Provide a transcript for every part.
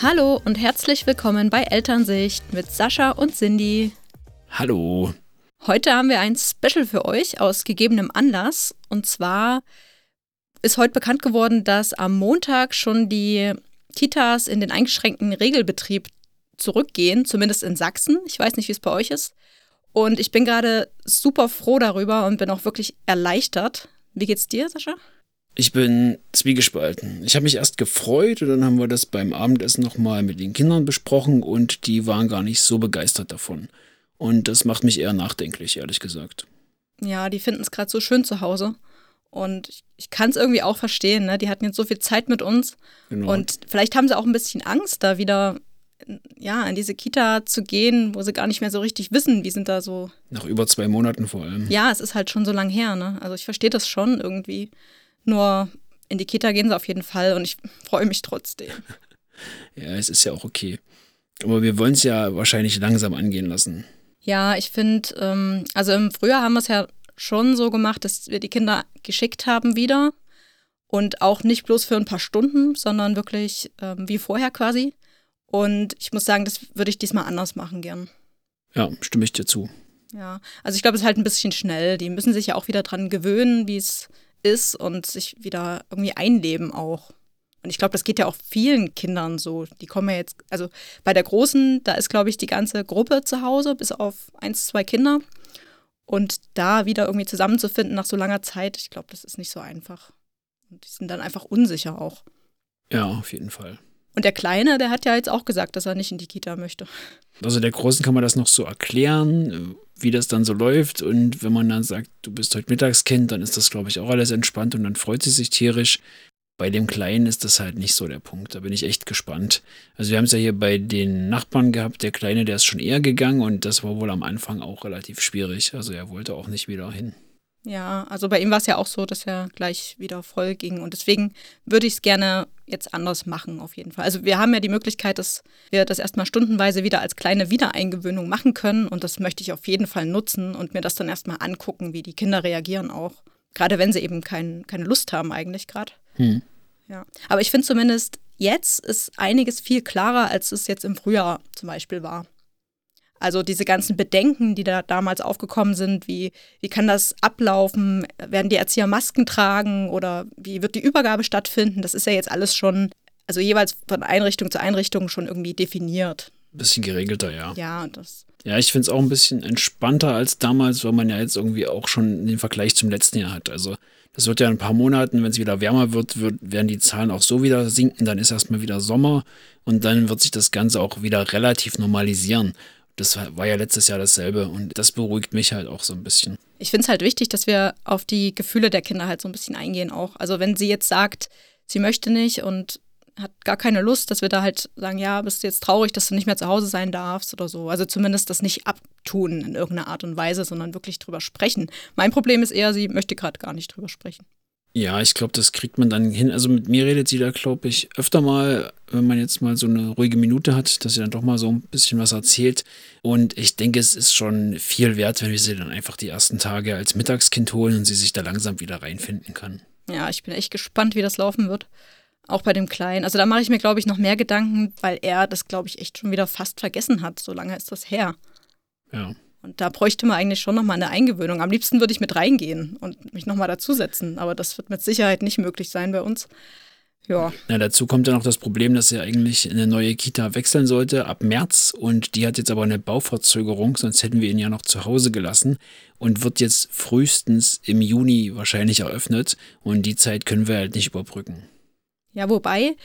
Hallo und herzlich willkommen bei Elternsicht mit Sascha und Cindy. Hallo. Heute haben wir ein Special für euch aus gegebenem Anlass. Und zwar ist heute bekannt geworden, dass am Montag schon die Kitas in den eingeschränkten Regelbetrieb zurückgehen, zumindest in Sachsen. Ich weiß nicht, wie es bei euch ist. Und ich bin gerade super froh darüber und bin auch wirklich erleichtert. Wie geht's dir, Sascha? Ich bin zwiegespalten. Ich habe mich erst gefreut und dann haben wir das beim Abendessen nochmal mit den Kindern besprochen und die waren gar nicht so begeistert davon. Und das macht mich eher nachdenklich, ehrlich gesagt. Ja, die finden es gerade so schön zu Hause. Und ich, ich kann es irgendwie auch verstehen, ne? Die hatten jetzt so viel Zeit mit uns. Genau. Und vielleicht haben sie auch ein bisschen Angst, da wieder ja, in diese Kita zu gehen, wo sie gar nicht mehr so richtig wissen, wie sind da so. Nach über zwei Monaten vor allem. Ja, es ist halt schon so lang her, ne? Also ich verstehe das schon irgendwie. Nur in die Kita gehen sie auf jeden Fall und ich freue mich trotzdem. ja, es ist ja auch okay. Aber wir wollen es ja wahrscheinlich langsam angehen lassen. Ja, ich finde, ähm, also im Frühjahr haben wir es ja schon so gemacht, dass wir die Kinder geschickt haben wieder. Und auch nicht bloß für ein paar Stunden, sondern wirklich ähm, wie vorher quasi. Und ich muss sagen, das würde ich diesmal anders machen gern. Ja, stimme ich dir zu. Ja, also ich glaube, es ist halt ein bisschen schnell. Die müssen sich ja auch wieder dran gewöhnen, wie es ist und sich wieder irgendwie einleben auch. Und ich glaube, das geht ja auch vielen Kindern so. Die kommen ja jetzt, also bei der Großen, da ist, glaube ich, die ganze Gruppe zu Hause, bis auf eins, zwei Kinder. Und da wieder irgendwie zusammenzufinden nach so langer Zeit, ich glaube, das ist nicht so einfach. Und die sind dann einfach unsicher auch. Ja, auf jeden Fall. Und der Kleine, der hat ja jetzt auch gesagt, dass er nicht in die Kita möchte. Also der Großen kann man das noch so erklären, wie das dann so läuft. Und wenn man dann sagt, du bist heute Mittagskind, dann ist das, glaube ich, auch alles entspannt und dann freut sie sich tierisch. Bei dem Kleinen ist das halt nicht so der Punkt. Da bin ich echt gespannt. Also wir haben es ja hier bei den Nachbarn gehabt. Der Kleine, der ist schon eher gegangen und das war wohl am Anfang auch relativ schwierig. Also er wollte auch nicht wieder hin. Ja, also bei ihm war es ja auch so, dass er gleich wieder voll ging. Und deswegen würde ich es gerne jetzt anders machen, auf jeden Fall. Also wir haben ja die Möglichkeit, dass wir das erstmal stundenweise wieder als kleine Wiedereingewöhnung machen können. Und das möchte ich auf jeden Fall nutzen und mir das dann erstmal angucken, wie die Kinder reagieren auch. Gerade wenn sie eben kein, keine Lust haben, eigentlich gerade. Hm. Ja. Aber ich finde zumindest, jetzt ist einiges viel klarer, als es jetzt im Frühjahr zum Beispiel war. Also diese ganzen Bedenken, die da damals aufgekommen sind, wie, wie kann das ablaufen? Werden die Erzieher Masken tragen oder wie wird die Übergabe stattfinden? Das ist ja jetzt alles schon, also jeweils von Einrichtung zu Einrichtung schon irgendwie definiert. Bisschen geregelter, ja. Ja, das. Ja, ich finde es auch ein bisschen entspannter als damals, weil man ja jetzt irgendwie auch schon den Vergleich zum letzten Jahr hat. Also das wird ja in ein paar Monaten, wenn es wieder wärmer wird, wird, werden die Zahlen auch so wieder sinken. Dann ist erstmal wieder Sommer und dann wird sich das Ganze auch wieder relativ normalisieren. Das war ja letztes Jahr dasselbe und das beruhigt mich halt auch so ein bisschen. Ich finde es halt wichtig, dass wir auf die Gefühle der Kinder halt so ein bisschen eingehen auch. Also wenn sie jetzt sagt, sie möchte nicht und hat gar keine Lust, dass wir da halt sagen, ja, bist du jetzt traurig, dass du nicht mehr zu Hause sein darfst oder so. Also zumindest das nicht abtun in irgendeiner Art und Weise, sondern wirklich drüber sprechen. Mein Problem ist eher, sie möchte gerade gar nicht drüber sprechen. Ja, ich glaube, das kriegt man dann hin. Also mit mir redet sie da, glaube ich, öfter mal, wenn man jetzt mal so eine ruhige Minute hat, dass sie dann doch mal so ein bisschen was erzählt. Und ich denke, es ist schon viel wert, wenn wir sie dann einfach die ersten Tage als Mittagskind holen und sie sich da langsam wieder reinfinden kann. Ja, ich bin echt gespannt, wie das laufen wird. Auch bei dem Kleinen. Also da mache ich mir, glaube ich, noch mehr Gedanken, weil er das, glaube ich, echt schon wieder fast vergessen hat. So lange ist das her. Ja. Und da bräuchte man eigentlich schon nochmal eine Eingewöhnung. Am liebsten würde ich mit reingehen und mich nochmal dazusetzen. Aber das wird mit Sicherheit nicht möglich sein bei uns. Ja. ja. Dazu kommt ja noch das Problem, dass er eigentlich in eine neue Kita wechseln sollte ab März und die hat jetzt aber eine Bauverzögerung, sonst hätten wir ihn ja noch zu Hause gelassen und wird jetzt frühestens im Juni wahrscheinlich eröffnet und die Zeit können wir halt nicht überbrücken. Ja, wobei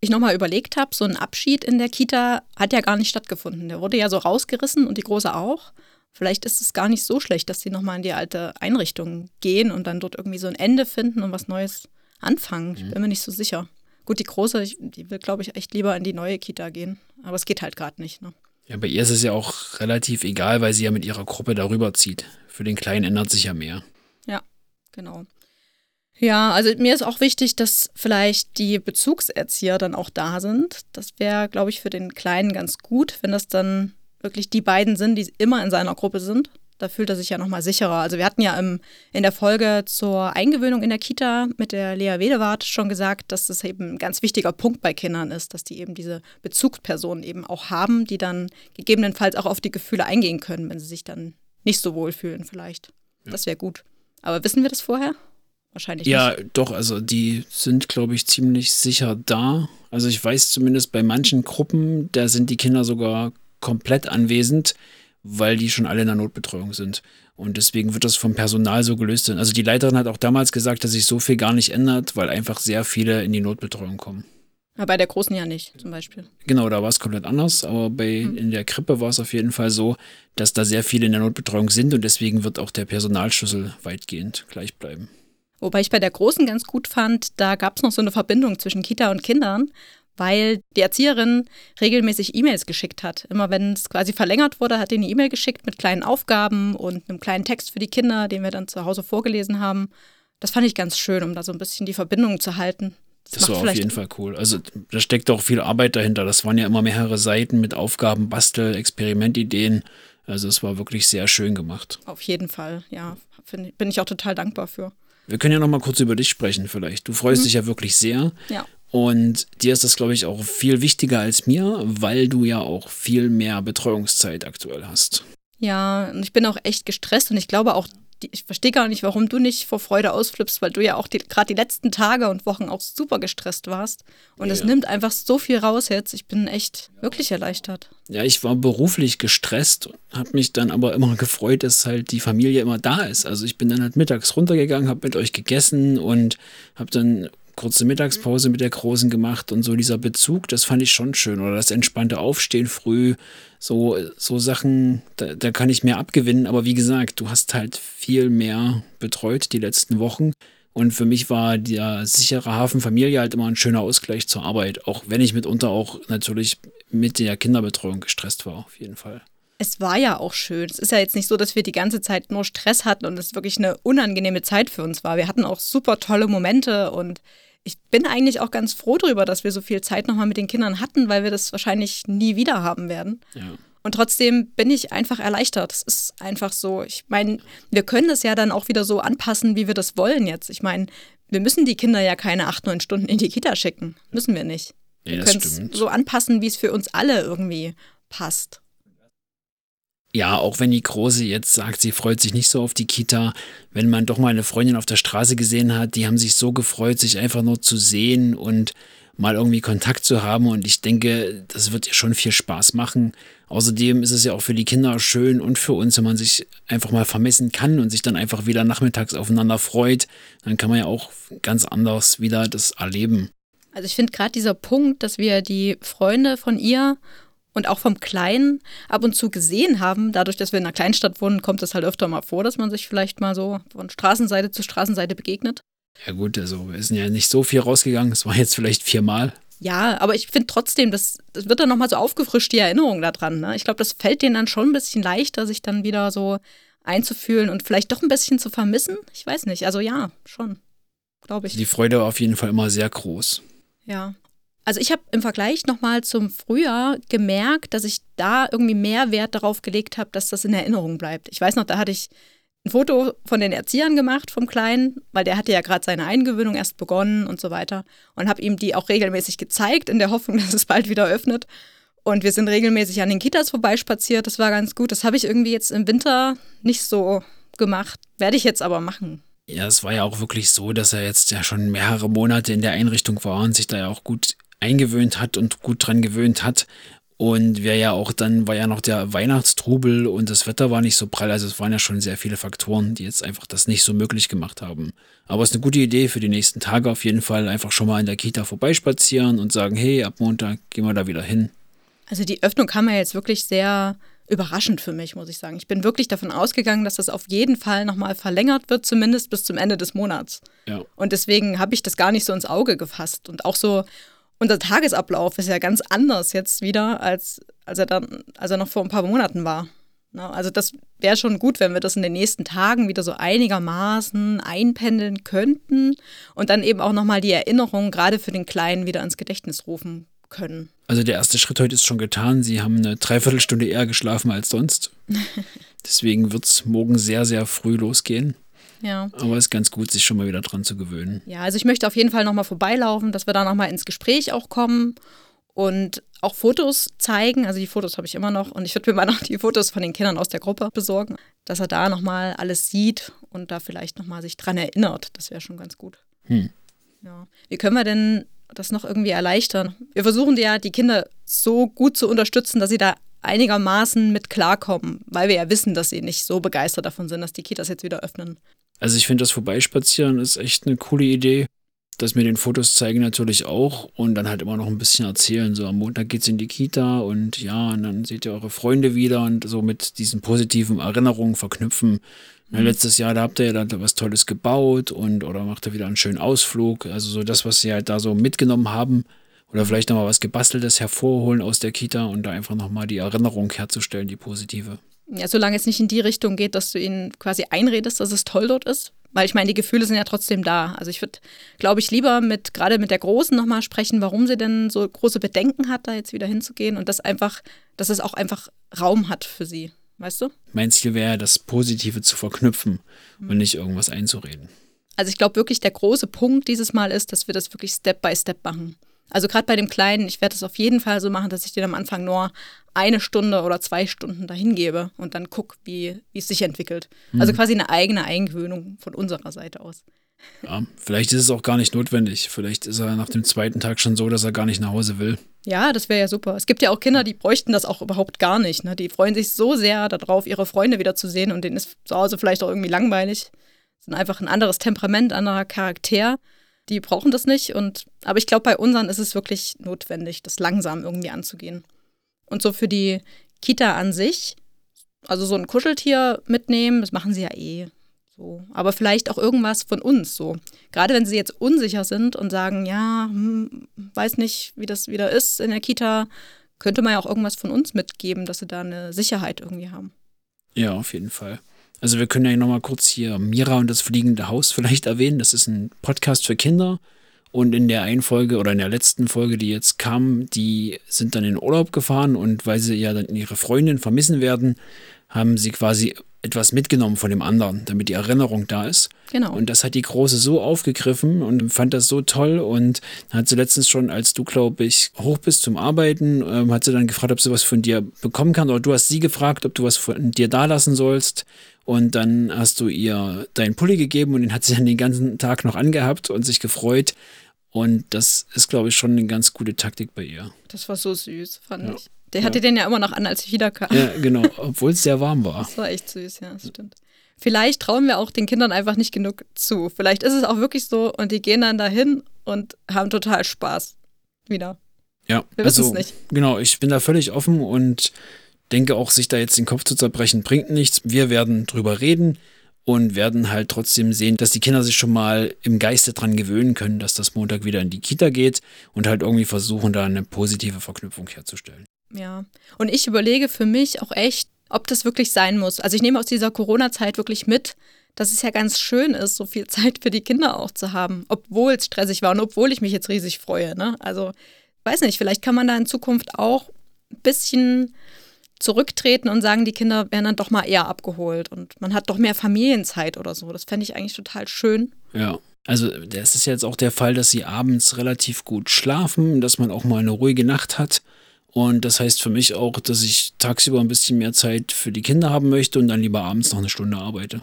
ich nochmal überlegt habe, so ein Abschied in der Kita hat ja gar nicht stattgefunden. Der wurde ja so rausgerissen und die Große auch vielleicht ist es gar nicht so schlecht, dass sie nochmal in die alte Einrichtung gehen und dann dort irgendwie so ein Ende finden und was Neues anfangen. Ich mhm. bin mir nicht so sicher. Gut, die Große, die will, glaube ich, echt lieber in die neue Kita gehen. Aber es geht halt gerade nicht. Ne? Ja, bei ihr ist es ja auch relativ egal, weil sie ja mit ihrer Gruppe darüber zieht. Für den Kleinen ändert sich ja mehr. Ja, genau. Ja, also mir ist auch wichtig, dass vielleicht die Bezugserzieher dann auch da sind. Das wäre, glaube ich, für den Kleinen ganz gut, wenn das dann wirklich die beiden sind, die immer in seiner Gruppe sind. Da fühlt er sich ja nochmal sicherer. Also wir hatten ja im, in der Folge zur Eingewöhnung in der Kita mit der Lea Wedewart schon gesagt, dass das eben ein ganz wichtiger Punkt bei Kindern ist, dass die eben diese Bezugspersonen eben auch haben, die dann gegebenenfalls auch auf die Gefühle eingehen können, wenn sie sich dann nicht so wohl fühlen vielleicht. Ja. Das wäre gut. Aber wissen wir das vorher? Wahrscheinlich ja, nicht. Ja, doch, also die sind, glaube ich, ziemlich sicher da. Also ich weiß zumindest bei manchen Gruppen, da sind die Kinder sogar komplett anwesend, weil die schon alle in der Notbetreuung sind. Und deswegen wird das vom Personal so gelöst. Also die Leiterin hat auch damals gesagt, dass sich so viel gar nicht ändert, weil einfach sehr viele in die Notbetreuung kommen. Ja, bei der Großen ja nicht, zum Beispiel. Genau, da war es komplett anders, aber bei, mhm. in der Krippe war es auf jeden Fall so, dass da sehr viele in der Notbetreuung sind und deswegen wird auch der Personalschlüssel weitgehend gleich bleiben. Wobei ich bei der Großen ganz gut fand, da gab es noch so eine Verbindung zwischen Kita und Kindern, weil die Erzieherin regelmäßig E-Mails geschickt hat. Immer wenn es quasi verlängert wurde, hat die eine E-Mail geschickt mit kleinen Aufgaben und einem kleinen Text für die Kinder, den wir dann zu Hause vorgelesen haben. Das fand ich ganz schön, um da so ein bisschen die Verbindung zu halten. Das, das war auf jeden Fall cool. Also da steckt auch viel Arbeit dahinter. Das waren ja immer mehrere Seiten mit Aufgaben, Bastel, Experimentideen. Also es war wirklich sehr schön gemacht. Auf jeden Fall, ja. bin ich auch total dankbar für. Wir können ja noch mal kurz über dich sprechen vielleicht. Du freust mhm. dich ja wirklich sehr. Ja. Und dir ist das, glaube ich, auch viel wichtiger als mir, weil du ja auch viel mehr Betreuungszeit aktuell hast. Ja, und ich bin auch echt gestresst und ich glaube auch ich verstehe gar nicht, warum du nicht vor Freude ausflippst, weil du ja auch gerade die letzten Tage und Wochen auch super gestresst warst. Und es nimmt einfach so viel raus jetzt. Ich bin echt wirklich erleichtert. Ja, ich war beruflich gestresst, habe mich dann aber immer gefreut, dass halt die Familie immer da ist. Also ich bin dann halt mittags runtergegangen, habe mit euch gegessen und habe dann kurze Mittagspause mit der Großen gemacht und so dieser Bezug, das fand ich schon schön. Oder das entspannte Aufstehen früh, so, so Sachen, da, da kann ich mehr abgewinnen. Aber wie gesagt, du hast halt viel mehr betreut die letzten Wochen. Und für mich war der sichere Hafen Familie halt immer ein schöner Ausgleich zur Arbeit, auch wenn ich mitunter auch natürlich mit der Kinderbetreuung gestresst war, auf jeden Fall. Es war ja auch schön. Es ist ja jetzt nicht so, dass wir die ganze Zeit nur Stress hatten und es wirklich eine unangenehme Zeit für uns war. Wir hatten auch super tolle Momente und ich bin eigentlich auch ganz froh darüber, dass wir so viel Zeit nochmal mit den Kindern hatten, weil wir das wahrscheinlich nie wieder haben werden. Ja. Und trotzdem bin ich einfach erleichtert. Es ist einfach so. Ich meine, wir können das ja dann auch wieder so anpassen, wie wir das wollen jetzt. Ich meine, wir müssen die Kinder ja keine acht, neun Stunden in die Kita schicken. Müssen wir nicht. Nee, wir können es so anpassen, wie es für uns alle irgendwie passt. Ja, auch wenn die Große jetzt sagt, sie freut sich nicht so auf die Kita, wenn man doch mal eine Freundin auf der Straße gesehen hat, die haben sich so gefreut, sich einfach nur zu sehen und mal irgendwie Kontakt zu haben. Und ich denke, das wird ihr schon viel Spaß machen. Außerdem ist es ja auch für die Kinder schön und für uns, wenn man sich einfach mal vermessen kann und sich dann einfach wieder nachmittags aufeinander freut. Dann kann man ja auch ganz anders wieder das erleben. Also ich finde gerade dieser Punkt, dass wir die Freunde von ihr und auch vom Kleinen ab und zu gesehen haben. Dadurch, dass wir in einer Kleinstadt wohnen, kommt es halt öfter mal vor, dass man sich vielleicht mal so von Straßenseite zu Straßenseite begegnet. Ja gut, also wir sind ja nicht so viel rausgegangen. Es war jetzt vielleicht viermal. Ja, aber ich finde trotzdem, das, das wird dann nochmal so aufgefrischt, die Erinnerung daran. Ne? Ich glaube, das fällt denen dann schon ein bisschen leichter, sich dann wieder so einzufühlen und vielleicht doch ein bisschen zu vermissen. Ich weiß nicht. Also ja, schon, glaube ich. Die Freude war auf jeden Fall immer sehr groß. Ja. Also ich habe im Vergleich nochmal zum Frühjahr gemerkt, dass ich da irgendwie mehr Wert darauf gelegt habe, dass das in Erinnerung bleibt. Ich weiß noch, da hatte ich ein Foto von den Erziehern gemacht vom Kleinen, weil der hatte ja gerade seine Eingewöhnung erst begonnen und so weiter und habe ihm die auch regelmäßig gezeigt in der Hoffnung, dass es bald wieder öffnet. Und wir sind regelmäßig an den Kitas vorbeispaziert. Das war ganz gut. Das habe ich irgendwie jetzt im Winter nicht so gemacht. Werde ich jetzt aber machen. Ja, es war ja auch wirklich so, dass er jetzt ja schon mehrere Monate in der Einrichtung war und sich da ja auch gut eingewöhnt hat und gut dran gewöhnt hat. Und wer ja auch dann war ja noch der Weihnachtstrubel und das Wetter war nicht so prall. Also es waren ja schon sehr viele Faktoren, die jetzt einfach das nicht so möglich gemacht haben. Aber es ist eine gute Idee für die nächsten Tage auf jeden Fall. Einfach schon mal in der Kita vorbeispazieren und sagen, hey, ab Montag gehen wir da wieder hin. Also die Öffnung kam ja jetzt wirklich sehr überraschend für mich, muss ich sagen. Ich bin wirklich davon ausgegangen, dass das auf jeden Fall nochmal verlängert wird, zumindest bis zum Ende des Monats. Ja. Und deswegen habe ich das gar nicht so ins Auge gefasst. Und auch so unser Tagesablauf ist ja ganz anders jetzt wieder, als, als, er, dann, als er noch vor ein paar Monaten war. Also das wäre schon gut, wenn wir das in den nächsten Tagen wieder so einigermaßen einpendeln könnten und dann eben auch nochmal die Erinnerung gerade für den Kleinen wieder ins Gedächtnis rufen können. Also der erste Schritt heute ist schon getan. Sie haben eine Dreiviertelstunde eher geschlafen als sonst. Deswegen wird es morgen sehr, sehr früh losgehen. Ja. Aber es ist ganz gut, sich schon mal wieder dran zu gewöhnen. Ja, also ich möchte auf jeden Fall nochmal vorbeilaufen, dass wir da nochmal ins Gespräch auch kommen und auch Fotos zeigen. Also die Fotos habe ich immer noch und ich würde mir mal noch die Fotos von den Kindern aus der Gruppe besorgen, dass er da nochmal alles sieht und da vielleicht nochmal sich dran erinnert. Das wäre schon ganz gut. Hm. Ja. Wie können wir denn das noch irgendwie erleichtern? Wir versuchen ja, die Kinder so gut zu unterstützen, dass sie da einigermaßen mit klarkommen, weil wir ja wissen, dass sie nicht so begeistert davon sind, dass die Kitas jetzt wieder öffnen. Also ich finde das Vorbeispazieren ist echt eine coole Idee. Das mit den Fotos zeigen natürlich auch und dann halt immer noch ein bisschen erzählen. So am Montag geht's in die Kita und ja, und dann seht ihr eure Freunde wieder und so mit diesen positiven Erinnerungen verknüpfen. Na, letztes Jahr, da habt ihr ja da was Tolles gebaut und oder macht ihr wieder einen schönen Ausflug. Also so das, was sie halt da so mitgenommen haben. Oder vielleicht nochmal was Gebasteltes hervorholen aus der Kita und da einfach nochmal die Erinnerung herzustellen, die positive. Ja, solange es nicht in die Richtung geht, dass du ihnen quasi einredest, dass es toll dort ist. Weil ich meine, die Gefühle sind ja trotzdem da. Also ich würde, glaube ich, lieber mit, gerade mit der Großen nochmal sprechen, warum sie denn so große Bedenken hat, da jetzt wieder hinzugehen und das einfach, dass es auch einfach Raum hat für sie. Weißt du? Mein Ziel wäre, das Positive zu verknüpfen und nicht irgendwas einzureden. Also ich glaube wirklich, der große Punkt dieses Mal ist, dass wir das wirklich Step by Step machen. Also gerade bei dem Kleinen, ich werde es auf jeden Fall so machen, dass ich den am Anfang nur eine Stunde oder zwei Stunden dahin gebe und dann gucke, wie, wie es sich entwickelt. Also quasi eine eigene Eingewöhnung von unserer Seite aus. Ja, vielleicht ist es auch gar nicht notwendig. Vielleicht ist er nach dem zweiten Tag schon so, dass er gar nicht nach Hause will. Ja, das wäre ja super. Es gibt ja auch Kinder, die bräuchten das auch überhaupt gar nicht. Ne? Die freuen sich so sehr darauf, ihre Freunde wiederzusehen und denen ist zu Hause vielleicht auch irgendwie langweilig. Sind einfach ein anderes Temperament, anderer Charakter. Die brauchen das nicht. Und, aber ich glaube, bei unseren ist es wirklich notwendig, das langsam irgendwie anzugehen. Und so für die Kita an sich, also so ein Kuscheltier mitnehmen, das machen sie ja eh. So. Aber vielleicht auch irgendwas von uns so. Gerade wenn sie jetzt unsicher sind und sagen, ja, hm, weiß nicht, wie das wieder ist in der Kita, könnte man ja auch irgendwas von uns mitgeben, dass sie da eine Sicherheit irgendwie haben. Ja, auf jeden Fall. Also wir können ja nochmal kurz hier Mira und das fliegende Haus vielleicht erwähnen. Das ist ein Podcast für Kinder. Und in der einen Folge oder in der letzten Folge, die jetzt kam, die sind dann in Urlaub gefahren und weil sie ja dann ihre Freundin vermissen werden, haben sie quasi etwas mitgenommen von dem anderen, damit die Erinnerung da ist. Genau. Und das hat die Große so aufgegriffen und fand das so toll und hat sie letztens schon, als du, glaube ich, hoch bist zum Arbeiten, ähm, hat sie dann gefragt, ob sie was von dir bekommen kann oder du hast sie gefragt, ob du was von dir da lassen sollst. Und dann hast du ihr deinen Pulli gegeben und den hat sie dann den ganzen Tag noch angehabt und sich gefreut. Und das ist, glaube ich, schon eine ganz gute Taktik bei ihr. Das war so süß, fand Ja. ich. Der hatte den ja immer noch an, als ich wiederkam. Ja, genau, obwohl es sehr warm war. Das war echt süß, ja, das stimmt. Vielleicht trauen wir auch den Kindern einfach nicht genug zu. Vielleicht ist es auch wirklich so und die gehen dann dahin und haben total Spaß. Wieder. Ja, Wir wissen es also, nicht. Genau, ich bin da völlig offen und denke auch, sich da jetzt den Kopf zu zerbrechen, bringt nichts. Wir werden drüber reden und werden halt trotzdem sehen, dass die Kinder sich schon mal im Geiste dran gewöhnen können, dass das Montag wieder in die Kita geht und halt irgendwie versuchen, da eine positive Verknüpfung herzustellen. Ja. Und ich überlege für mich auch echt, ob das wirklich sein muss. Also ich nehme aus dieser Corona-Zeit wirklich mit, dass es ja ganz schön ist, so viel Zeit für die Kinder auch zu haben, obwohl es stressig war und obwohl ich mich jetzt riesig freue. Ne? Also, weiß nicht, vielleicht kann man da in Zukunft auch ein bisschen zurücktreten und sagen, die Kinder werden dann doch mal eher abgeholt und man hat doch mehr Familienzeit oder so. Das fände ich eigentlich total schön. Ja. Also, das ist jetzt auch der Fall, dass sie abends relativ gut schlafen, dass man auch mal eine ruhige Nacht hat. Und das heißt für mich auch, dass ich tagsüber ein bisschen mehr Zeit für die Kinder haben möchte und dann lieber abends noch eine Stunde arbeite.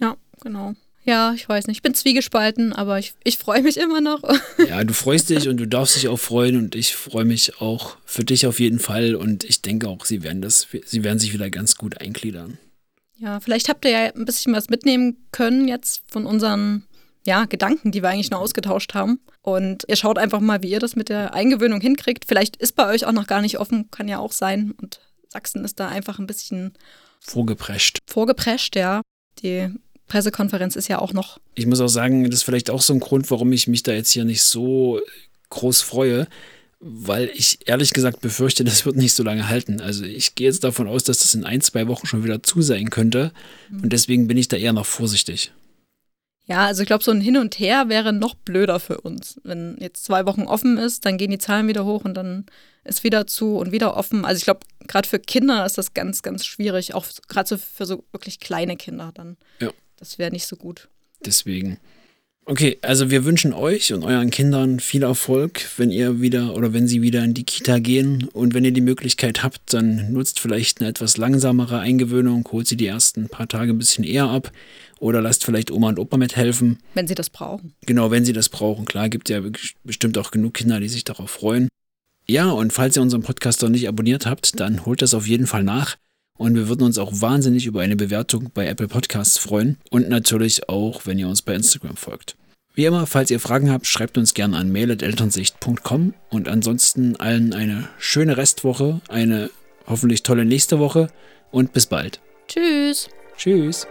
Ja, genau. Ja, ich weiß nicht. Ich bin zwiegespalten, aber ich, ich freue mich immer noch. Ja, du freust dich und du darfst dich auch freuen und ich freue mich auch für dich auf jeden Fall und ich denke auch, sie werden das, sie werden sich wieder ganz gut eingliedern. Ja, vielleicht habt ihr ja ein bisschen was mitnehmen können jetzt von unseren ja, Gedanken, die wir eigentlich nur ausgetauscht haben. Und ihr schaut einfach mal, wie ihr das mit der Eingewöhnung hinkriegt. Vielleicht ist bei euch auch noch gar nicht offen, kann ja auch sein. Und Sachsen ist da einfach ein bisschen Vorgeprescht. vorgeprescht, ja. Die Pressekonferenz ist ja auch noch. Ich muss auch sagen, das ist vielleicht auch so ein Grund, warum ich mich da jetzt hier nicht so groß freue, weil ich ehrlich gesagt befürchte, das wird nicht so lange halten. Also ich gehe jetzt davon aus, dass das in ein, zwei Wochen schon wieder zu sein könnte und deswegen bin ich da eher noch vorsichtig. Ja, also ich glaube, so ein Hin und Her wäre noch blöder für uns. Wenn jetzt zwei Wochen offen ist, dann gehen die Zahlen wieder hoch und dann ist wieder zu und wieder offen. Also ich glaube, gerade für Kinder ist das ganz, ganz schwierig, auch gerade so für so wirklich kleine Kinder dann. Ja. Das wäre nicht so gut. Deswegen. Okay, also wir wünschen euch und euren Kindern viel Erfolg, wenn ihr wieder oder wenn sie wieder in die Kita gehen. Und wenn ihr die Möglichkeit habt, dann nutzt vielleicht eine etwas langsamere Eingewöhnung, holt sie die ersten paar Tage ein bisschen eher ab oder lasst vielleicht Oma und Opa mithelfen. Wenn sie das brauchen. Genau, wenn sie das brauchen. Klar, gibt ja bestimmt auch genug Kinder, die sich darauf freuen. Ja, und falls ihr unseren Podcast noch nicht abonniert habt, dann holt das auf jeden Fall nach. Und wir würden uns auch wahnsinnig über eine Bewertung bei Apple Podcasts freuen. Und natürlich auch, wenn ihr uns bei Instagram folgt. Wie immer, falls ihr Fragen habt, schreibt uns gerne an mail.elternsicht.com. Und ansonsten allen eine schöne Restwoche, eine hoffentlich tolle nächste Woche und bis bald. Tschüss. Tschüss.